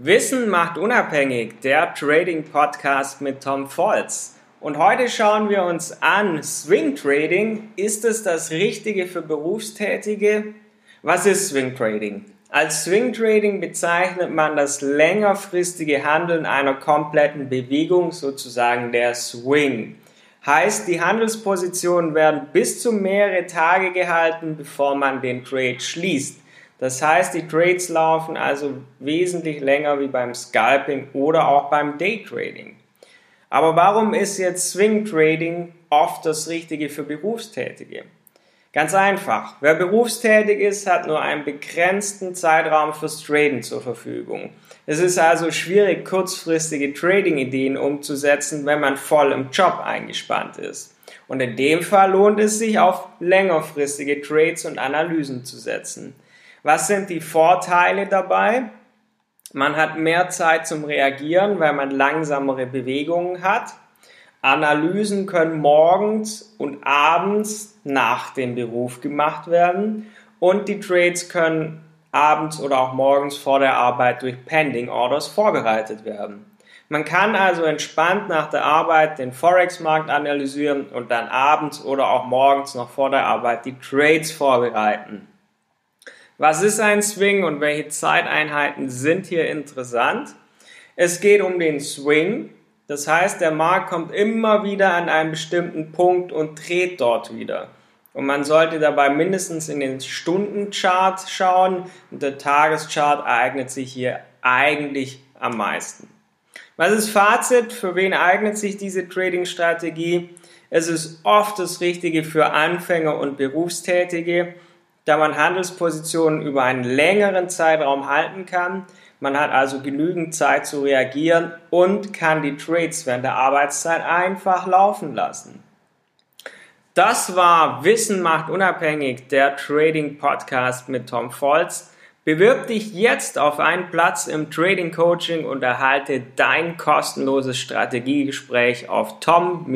Wissen macht unabhängig, der Trading Podcast mit Tom Volz. Und heute schauen wir uns an, Swing Trading, ist es das Richtige für Berufstätige? Was ist Swing Trading? Als Swing Trading bezeichnet man das längerfristige Handeln einer kompletten Bewegung, sozusagen der Swing. Heißt, die Handelspositionen werden bis zu mehrere Tage gehalten, bevor man den Trade schließt. Das heißt, die Trades laufen also wesentlich länger wie beim Scalping oder auch beim Daytrading. Aber warum ist jetzt Swing Trading oft das Richtige für Berufstätige? Ganz einfach. Wer berufstätig ist, hat nur einen begrenzten Zeitraum fürs Traden zur Verfügung. Es ist also schwierig, kurzfristige Trading-Ideen umzusetzen, wenn man voll im Job eingespannt ist. Und in dem Fall lohnt es sich, auf längerfristige Trades und Analysen zu setzen. Was sind die Vorteile dabei? Man hat mehr Zeit zum Reagieren, weil man langsamere Bewegungen hat. Analysen können morgens und abends nach dem Beruf gemacht werden und die Trades können abends oder auch morgens vor der Arbeit durch Pending Orders vorbereitet werden. Man kann also entspannt nach der Arbeit den Forex-Markt analysieren und dann abends oder auch morgens noch vor der Arbeit die Trades vorbereiten. Was ist ein Swing und welche Zeiteinheiten sind hier interessant? Es geht um den Swing. Das heißt, der Markt kommt immer wieder an einen bestimmten Punkt und dreht dort wieder. Und man sollte dabei mindestens in den Stundenchart schauen und der Tageschart eignet sich hier eigentlich am meisten. Was ist Fazit? Für wen eignet sich diese Trading-Strategie? Es ist oft das Richtige für Anfänger und Berufstätige da man Handelspositionen über einen längeren Zeitraum halten kann. Man hat also genügend Zeit zu reagieren und kann die Trades während der Arbeitszeit einfach laufen lassen. Das war Wissen macht unabhängig, der Trading Podcast mit Tom Volz. Bewirb dich jetzt auf einen Platz im Trading Coaching und erhalte dein kostenloses Strategiegespräch auf tom-volz.de.